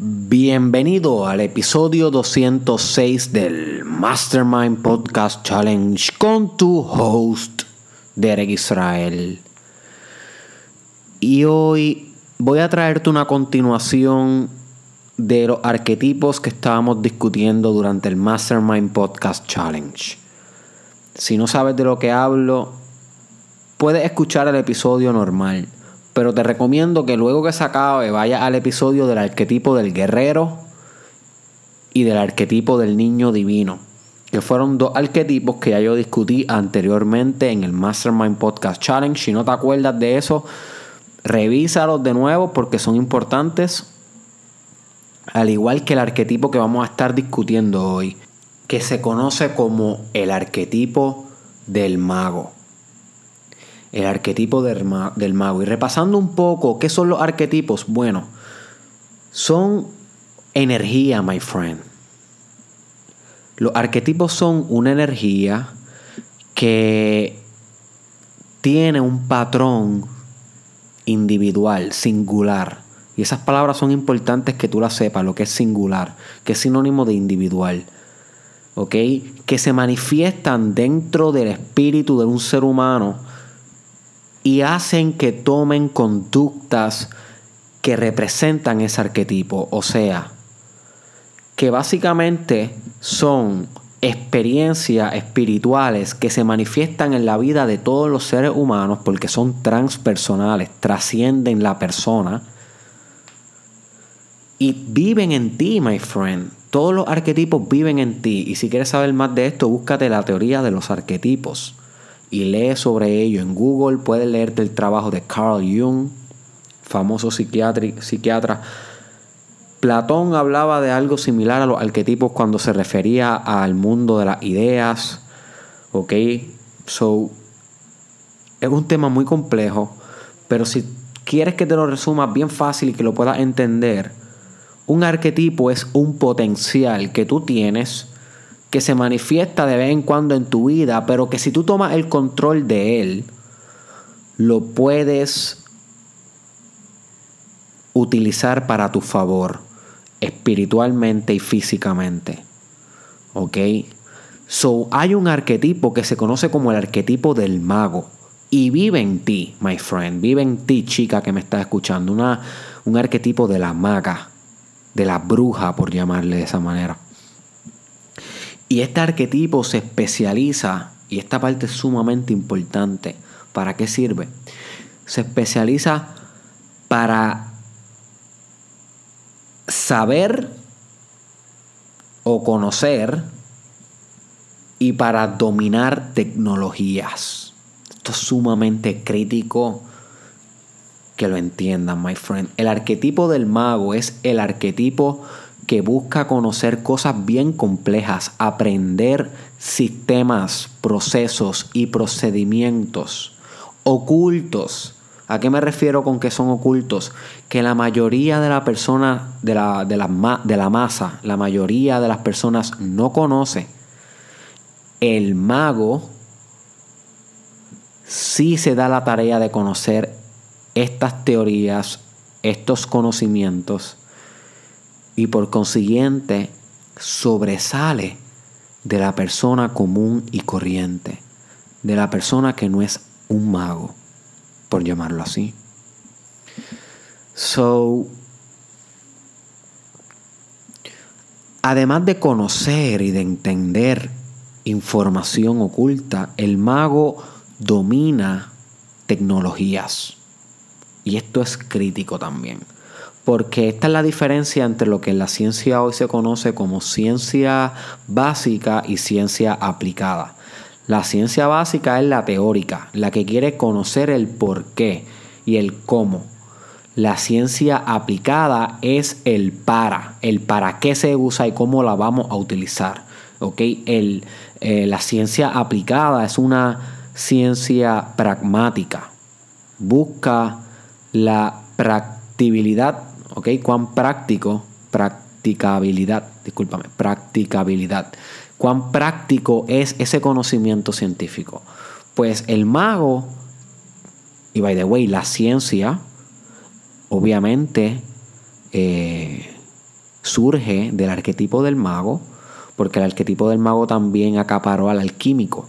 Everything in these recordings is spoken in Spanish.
Bienvenido al episodio 206 del Mastermind Podcast Challenge con tu host, Derek Israel. Y hoy voy a traerte una continuación de los arquetipos que estábamos discutiendo durante el Mastermind Podcast Challenge. Si no sabes de lo que hablo, puedes escuchar el episodio normal pero te recomiendo que luego que se acabe vayas al episodio del arquetipo del guerrero y del arquetipo del niño divino, que fueron dos arquetipos que ya yo discutí anteriormente en el Mastermind Podcast Challenge. Si no te acuerdas de eso, revísalos de nuevo porque son importantes, al igual que el arquetipo que vamos a estar discutiendo hoy, que se conoce como el arquetipo del mago el arquetipo del, mago. Y repasando un poco, ¿qué son los arquetipos? Bueno, son energía, my friend. Los arquetipos son una energía que tiene un patrón individual, singular. Y esas palabras son importantes que tú las sepas, lo que es singular, que es sinónimo de individual. ¿Ok? Que se manifiestan dentro del espíritu de un ser humano y hacen que tomen conductas que representan ese arquetipo. O sea, que básicamente son experiencias espirituales que se manifiestan en la vida de todos los seres humanos porque son transpersonales, trascienden la persona y viven en ti, my friend. Todos los arquetipos viven en ti. Y si quieres saber más de esto, búscate la teoría de los arquetipos y lee sobre ello en Google. Puedes leerte el trabajo de Carl Jung, famoso psiquiatra. Platón hablaba de algo similar a los arquetipos cuando se refería al mundo de las ideas. Ok, so es un tema muy complejo, pero si quieres que te lo resuma bien fácil y que lo puedas entender, un arquetipo es un potencial que tú tienes que se manifiesta de vez en cuando en tu vida, pero que si tú tomas el control de él, lo puedes utilizar para tu favor, espiritualmente y físicamente. ¿Ok? So, hay un arquetipo que se conoce como el arquetipo del mago. Y vive en ti, my friend. Vive en ti, chica que me está escuchando. Una, un arquetipo de la maga, de la bruja, por llamarle de esa manera. Y este arquetipo se especializa, y esta parte es sumamente importante. ¿Para qué sirve? Se especializa para saber o conocer y para dominar tecnologías. Esto es sumamente crítico que lo entiendan, my friend. El arquetipo del mago es el arquetipo que busca conocer cosas bien complejas, aprender sistemas, procesos y procedimientos ocultos. ¿A qué me refiero con que son ocultos? Que la mayoría de la persona, de la, de la, de la masa, la mayoría de las personas no conoce. El mago sí se da la tarea de conocer estas teorías, estos conocimientos y por consiguiente sobresale de la persona común y corriente, de la persona que no es un mago, por llamarlo así. So, además de conocer y de entender información oculta, el mago domina tecnologías. Y esto es crítico también porque esta es la diferencia entre lo que en la ciencia hoy se conoce como ciencia básica y ciencia aplicada. La ciencia básica es la teórica, la que quiere conocer el por qué y el cómo. La ciencia aplicada es el para, el para qué se usa y cómo la vamos a utilizar. El, eh, la ciencia aplicada es una ciencia pragmática. Busca la practibilidad Cuán práctico, practicabilidad, discúlpame, practicabilidad. Cuán práctico es ese conocimiento científico. Pues el mago, y by the way, la ciencia, obviamente, eh, surge del arquetipo del mago, porque el arquetipo del mago también acaparó al alquímico.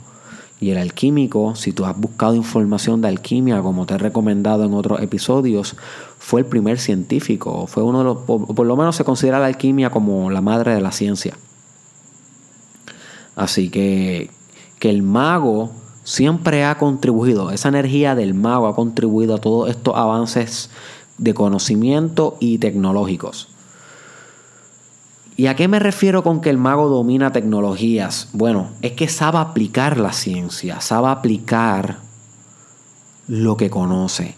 Y el alquímico, si tú has buscado información de alquimia, como te he recomendado en otros episodios, fue el primer científico, fue uno de los, por, lo menos se considera la alquimia como la madre de la ciencia. Así que, que el mago siempre ha contribuido, esa energía del mago ha contribuido a todos estos avances de conocimiento y tecnológicos. ¿Y a qué me refiero con que el mago domina tecnologías? Bueno, es que sabe aplicar la ciencia, sabe aplicar lo que conoce.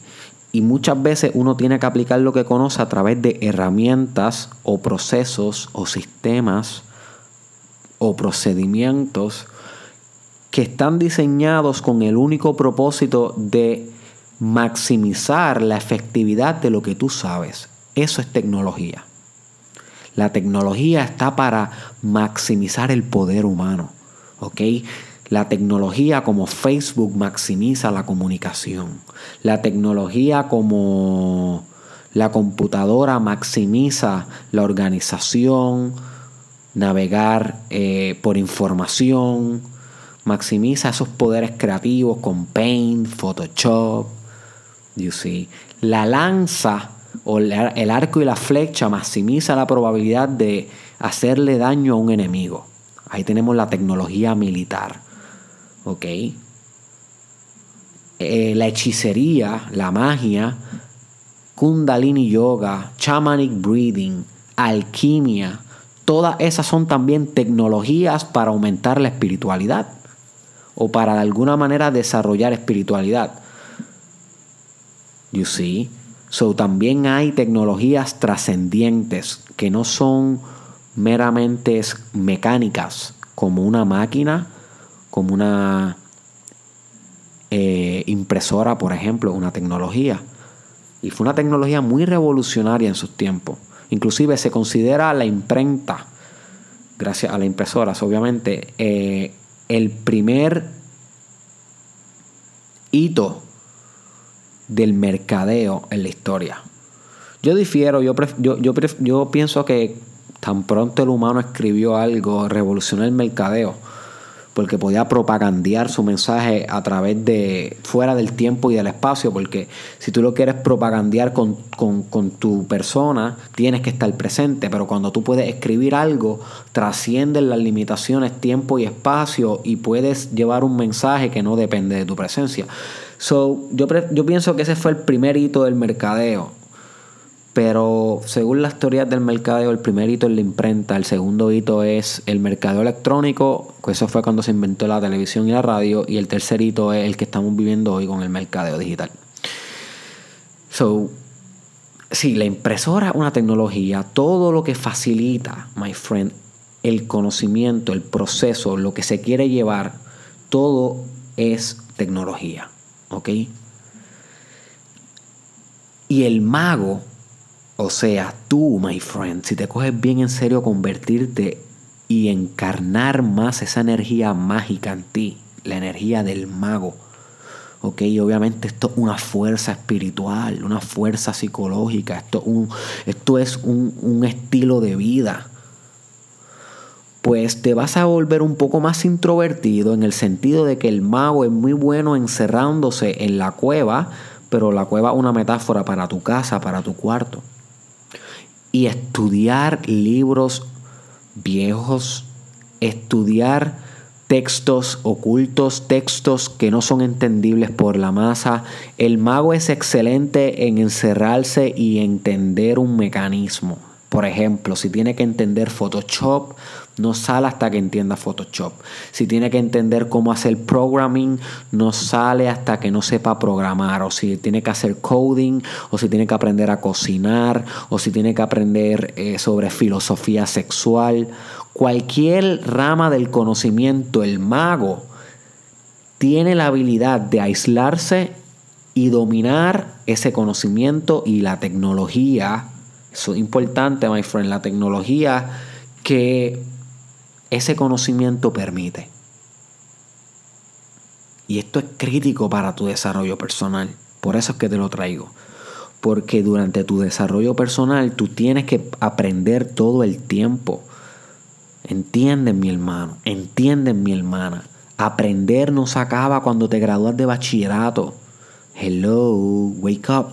Y muchas veces uno tiene que aplicar lo que conoce a través de herramientas o procesos o sistemas o procedimientos que están diseñados con el único propósito de maximizar la efectividad de lo que tú sabes. Eso es tecnología. La tecnología está para maximizar el poder humano. ¿Ok? La tecnología como Facebook maximiza la comunicación. La tecnología como la computadora maximiza la organización, navegar eh, por información, maximiza esos poderes creativos con Paint, Photoshop. You see. La lanza o el arco y la flecha maximiza la probabilidad de hacerle daño a un enemigo. Ahí tenemos la tecnología militar. ¿Ok? Eh, la hechicería, la magia, kundalini yoga, shamanic breathing, alquimia, todas esas son también tecnologías para aumentar la espiritualidad o para de alguna manera desarrollar espiritualidad. You see? So, también hay tecnologías trascendientes que no son meramente mecánicas, como una máquina, como una eh, impresora, por ejemplo, una tecnología. Y fue una tecnología muy revolucionaria en sus tiempos. Inclusive se considera la imprenta, gracias a las impresoras, obviamente, eh, el primer hito del mercadeo en la historia. Yo difiero, yo, yo, yo, pienso que tan pronto el humano escribió algo, revolucionó el mercadeo, porque podía propagandear su mensaje a través de fuera del tiempo y del espacio, porque si tú lo quieres propagandear con, con, tu persona, tienes que estar presente, pero cuando tú puedes escribir algo, trascienden las limitaciones tiempo y espacio y puedes llevar un mensaje que no depende de tu presencia. So, yo, yo pienso que ese fue el primer hito del mercadeo. Pero según las teorías del mercadeo, el primer hito es la imprenta, el segundo hito es el mercadeo electrónico, que eso fue cuando se inventó la televisión y la radio, y el tercer hito es el que estamos viviendo hoy con el mercadeo digital. So, sí, la impresora es una tecnología, todo lo que facilita, my friend, el conocimiento, el proceso, lo que se quiere llevar, todo es tecnología. ¿Ok? Y el mago, o sea, tú, my friend, si te coges bien en serio convertirte y encarnar más esa energía mágica en ti, la energía del mago, ¿ok? obviamente esto es una fuerza espiritual, una fuerza psicológica, esto, un, esto es un, un estilo de vida pues te vas a volver un poco más introvertido en el sentido de que el mago es muy bueno encerrándose en la cueva, pero la cueva es una metáfora para tu casa, para tu cuarto. Y estudiar libros viejos, estudiar textos ocultos, textos que no son entendibles por la masa. El mago es excelente en encerrarse y entender un mecanismo. Por ejemplo, si tiene que entender Photoshop, no sale hasta que entienda Photoshop. Si tiene que entender cómo hacer programming, no sale hasta que no sepa programar. O si tiene que hacer coding, o si tiene que aprender a cocinar, o si tiene que aprender eh, sobre filosofía sexual. Cualquier rama del conocimiento, el mago tiene la habilidad de aislarse y dominar ese conocimiento y la tecnología eso es importante, my friend, la tecnología que ese conocimiento permite. Y esto es crítico para tu desarrollo personal. Por eso es que te lo traigo. Porque durante tu desarrollo personal tú tienes que aprender todo el tiempo. Entienden mi hermano, entienden mi hermana. Aprender no se acaba cuando te gradúas de bachillerato. Hello, wake up.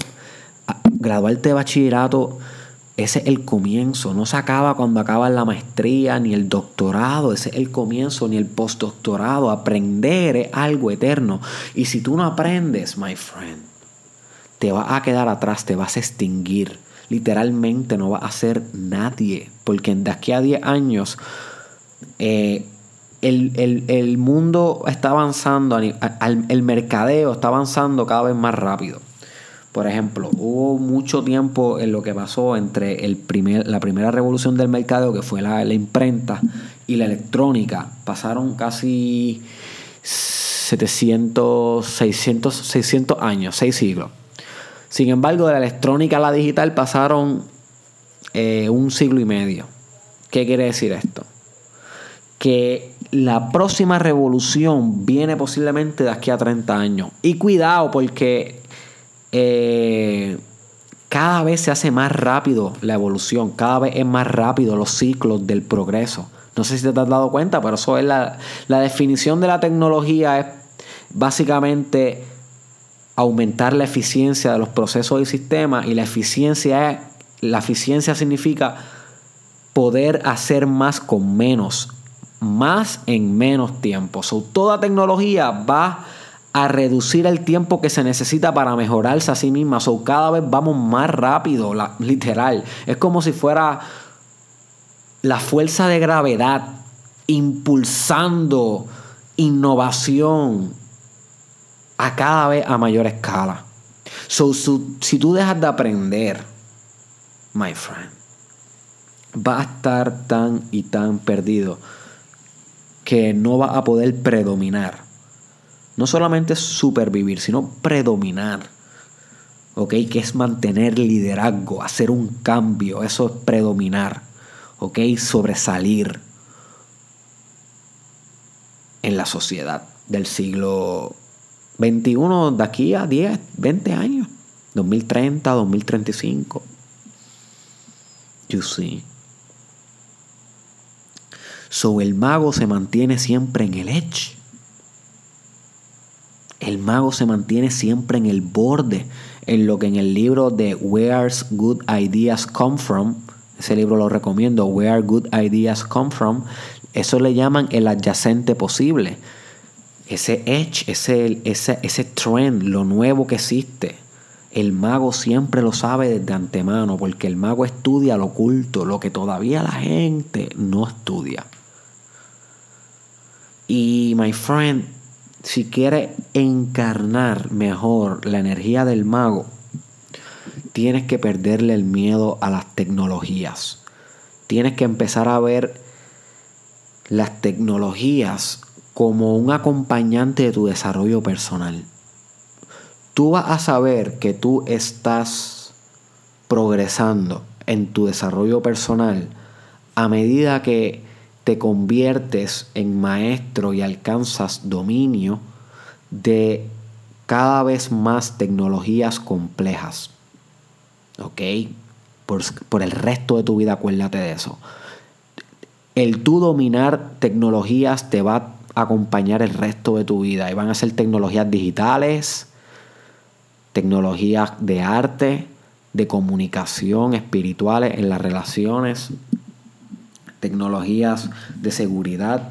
Graduarte de bachillerato, ese es el comienzo. No se acaba cuando acabas la maestría ni el doctorado. Ese es el comienzo ni el postdoctorado. Aprender es algo eterno. Y si tú no aprendes, my friend, te vas a quedar atrás, te vas a extinguir. Literalmente no vas a ser nadie. Porque de aquí a 10 años eh, el, mundo está avanzando, el mercadeo está avanzando cada vez más rápido. Por ejemplo, hubo mucho tiempo en lo que pasó entre el primer, la primera revolución del mercadeo, que fue la, la imprenta, y la electrónica. Pasaron casi 700, 600, 600 años, 6 siglos. Sin embargo, de la electrónica a la digital pasaron eh, un siglo y medio. ¿Qué quiere decir esto? Que la próxima revolución viene posiblemente de aquí a 30 años. Y cuidado porque eh, cada vez se hace más rápido la evolución, cada vez es más rápido los ciclos del progreso. No sé si te has dado cuenta, pero eso es la, la definición de la tecnología es básicamente aumentar la eficiencia de los procesos y sistemas y la eficiencia es, la eficiencia significa poder hacer más con menos más en menos tiempo. toda tecnología va a reducir el tiempo que se necesita para mejorarse a sí misma. So, cada vez vamos más rápido, literal. Es como si fuera la fuerza de gravedad impulsando innovación a cada vez a mayor escala. So, si tú dejas de aprender, my friend, va a estar tan y tan perdido que no va a poder predominar. No solamente supervivir, sino predominar. ¿Ok? Que es mantener liderazgo, hacer un cambio. Eso es predominar. ¿Ok? Sobresalir en la sociedad del siglo XXI de aquí a 10, 20 años. 2030, 2035. You see. So el mago se mantiene siempre en el edge. El mago se mantiene siempre en el borde, en lo que en el libro de Where's Good Ideas Come From, ese libro lo recomiendo, Where Good Ideas Come From, eso le llaman el adyacente posible. Ese edge, ese, ese, ese trend, lo nuevo que existe. El mago siempre lo sabe desde antemano, porque el mago estudia lo oculto, lo que todavía la gente no estudia. Y, my friend, si quieres encarnar mejor la energía del mago, tienes que perderle el miedo a las tecnologías. Tienes que empezar a ver las tecnologías como un acompañante de tu desarrollo personal. Tú vas a saber que tú estás progresando en tu desarrollo personal a medida que te conviertes en maestro y alcanzas dominio de cada vez más tecnologías complejas. ¿Ok? Por, el resto de tu vida, acuérdate de eso. El tú dominar tecnologías te va a acompañar el resto de tu vida. Y van a ser tecnologías digitales, tecnologías de arte, de comunicación, espirituales en las relaciones, tecnologías de seguridad,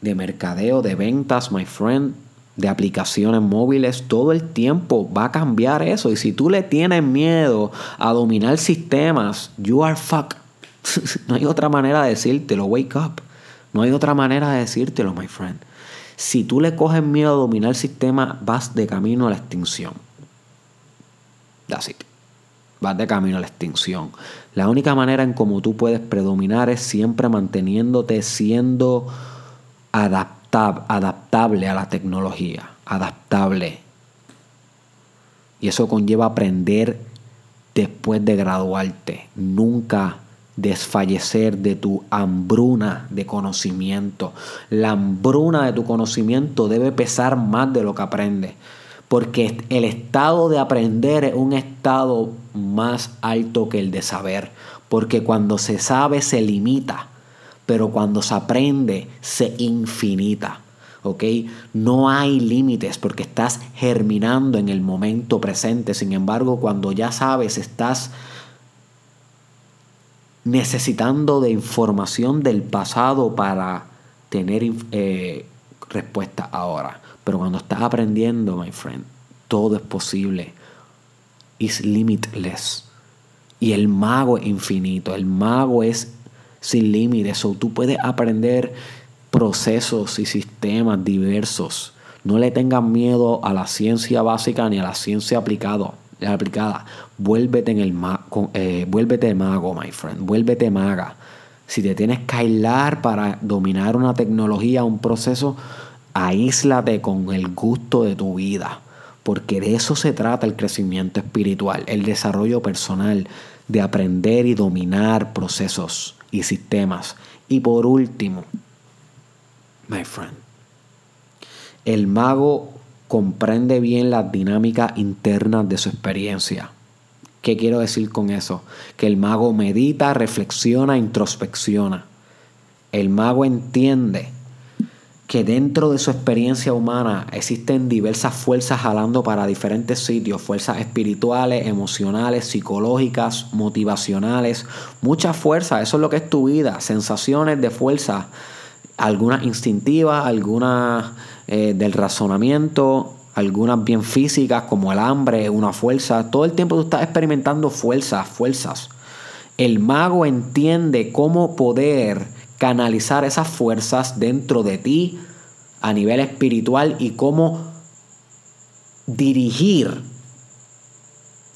de mercadeo, de ventas, my friend, de aplicaciones móviles, todo el tiempo va a cambiar eso. Y si tú le tienes miedo a dominar sistemas, you are fuck. no hay otra manera de decírtelo, wake up. No hay otra manera de decírtelo, my friend. Si tú le coges miedo a dominar sistemas, vas de camino a la extinción. That's it vas de camino a la extinción. La única manera en cómo tú puedes predominar es siempre manteniéndote siendo adaptable a la tecnología, adaptable. Y eso conlleva aprender después de graduarte, nunca desfallecer de tu hambruna de conocimiento. La hambruna de tu conocimiento debe pesar más de lo que aprendes. Porque el estado de aprender es un estado más alto que el de saber. Porque cuando se sabe se limita, pero cuando se aprende se infinita. ¿ok? No hay límites porque estás germinando en el momento presente. Sin embargo, cuando ya sabes, estás necesitando de información del pasado para tener eh, respuesta ahora. Pero cuando estás aprendiendo, my friend, todo es posible. Is limitless. Y el mago es infinito. El mago es sin límites. O tú puedes aprender procesos y sistemas diversos. No le tengan miedo a la ciencia básica ni a la ciencia aplicado, aplicada. Vuélvete, en el eh, vuélvete mago, my friend. Vuélvete maga. Si te tienes que aislar para dominar una tecnología, un proceso, aíslate con el gusto de tu vida. Porque de eso se trata el crecimiento espiritual, el desarrollo personal, de aprender y dominar procesos y sistemas. Y por último, my friend, el mago comprende bien las dinámicas internas de su experiencia. ¿Qué quiero decir con eso? Que el mago medita, reflexiona, introspecciona. El mago entiende que dentro de su experiencia humana existen diversas fuerzas jalando para diferentes sitios, fuerzas espirituales, emocionales, psicológicas, motivacionales, muchas fuerzas, eso es lo que es tu vida, sensaciones de fuerza, algunas instintivas, algunas eh, del razonamiento, algunas bien físicas como el hambre, una fuerza. Todo el tiempo tú estás experimentando fuerzas, fuerzas. El mago entiende cómo poder canalizar esas fuerzas dentro de ti a nivel espiritual y cómo dirigir,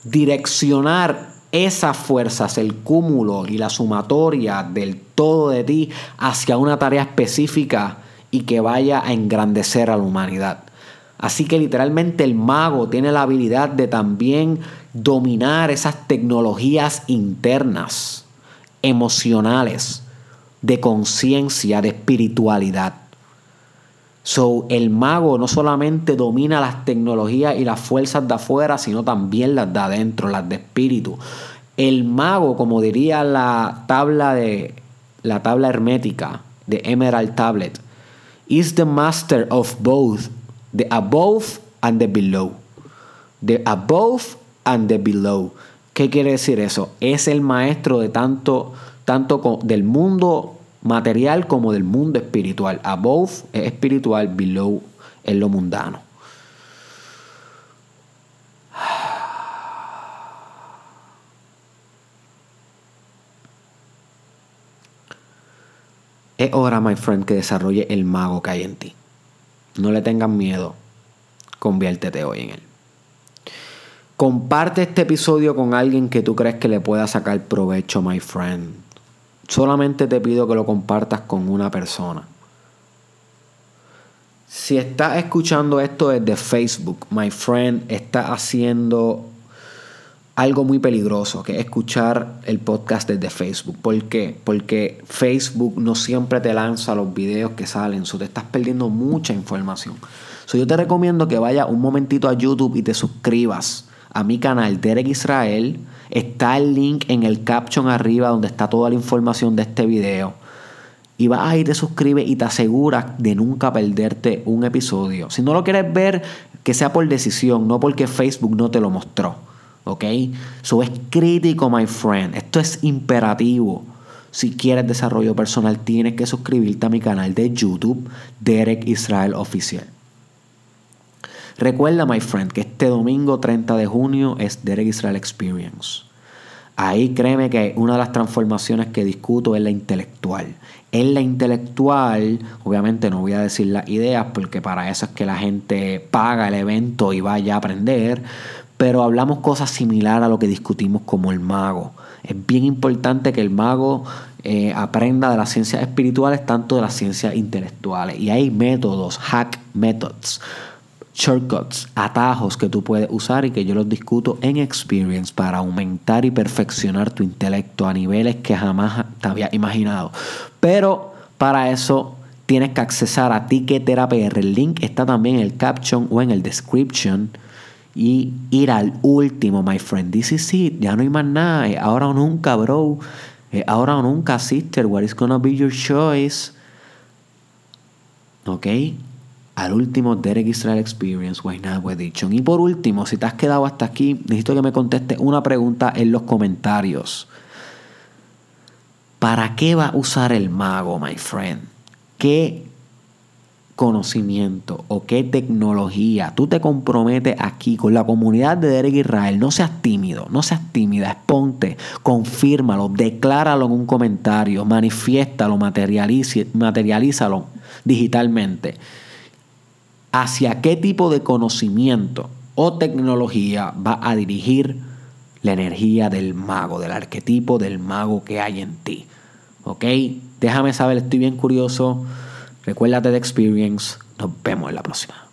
direccionar esas fuerzas, el cúmulo y la sumatoria del todo de ti hacia una tarea específica y que vaya a engrandecer a la humanidad. Así que literalmente el mago tiene la habilidad de también dominar esas tecnologías internas, emocionales, de conciencia, de espiritualidad. So, el mago no solamente domina las tecnologías y las fuerzas de afuera, sino también las de adentro, las de espíritu. El mago, como diría la tabla de la tabla hermética de Emerald Tablet, is the master of both The above and the below. The above and the below. ¿Qué quiere decir eso? Es el maestro de tanto, tanto del mundo material como del mundo espiritual. Above es espiritual, below es lo mundano. Es hora, my friend, que desarrolle el mago que hay en ti. No le tengan miedo. Conviértete hoy en él. Comparte este episodio con alguien que tú crees que le pueda sacar provecho, my friend. Solamente te pido que lo compartas con una persona. Si estás escuchando esto desde Facebook, my friend, está haciendo algo muy peligroso, que es escuchar el podcast desde Facebook. ¿Por qué? Porque Facebook no siempre te lanza los videos que salen, so te estás perdiendo mucha información. So yo te recomiendo que vayas un momentito a YouTube y te suscribas a mi canal Derek Israel. Está el link en el caption arriba donde está toda la información de este video. Y vas ahí, te suscribes y te aseguras de nunca perderte un episodio. Si no lo quieres ver, que sea por decisión, no porque Facebook no te lo mostró. ¿Ok? Eso es crítico, my friend. Esto es imperativo. Si quieres desarrollo personal, tienes que suscribirte a mi canal de YouTube, Derek Israel Oficial. Recuerda, my friend, que este domingo 30 de junio es Derek Israel Experience. Ahí créeme que una de las transformaciones que discuto es la intelectual. En la intelectual, obviamente no voy a decir las ideas porque para eso es que la gente paga el evento y vaya a aprender, pero hablamos cosas similares a lo que discutimos como el mago. Es bien importante que el mago eh, aprenda de las ciencias espirituales, tanto de las ciencias intelectuales. Y hay métodos, hack methods, shortcuts, atajos que tú puedes usar y que yo los discuto en Experience para aumentar y perfeccionar tu intelecto a niveles que jamás te había imaginado. Pero para eso tienes que accesar a Ticket PR. El link está también en el caption o en el description. Y ir al último, my friend. This is it. Ya no hay más nada. Ahora o nunca, bro. Ahora o nunca, sister. What is gonna be your choice? ¿Ok? Al último, Derek Israel Experience, Wayne Edition. Y por último, si te has quedado hasta aquí, necesito que me contestes una pregunta en los comentarios. ¿Para qué va a usar el mago, my friend? ¿Qué conocimiento o qué tecnología tú te comprometes aquí con la comunidad de Derek Israel? No seas tímido, no seas tímida, exponte, confírmalo, decláralo en un comentario, manifiéstalo, materialízalo digitalmente. ¿Hacia qué tipo de conocimiento o tecnología va a dirigir la energía del mago, del arquetipo del mago que hay en ti? ¿Ok? Déjame saber, estoy bien curioso. Recuérdate de Experience. Nos vemos en la próxima.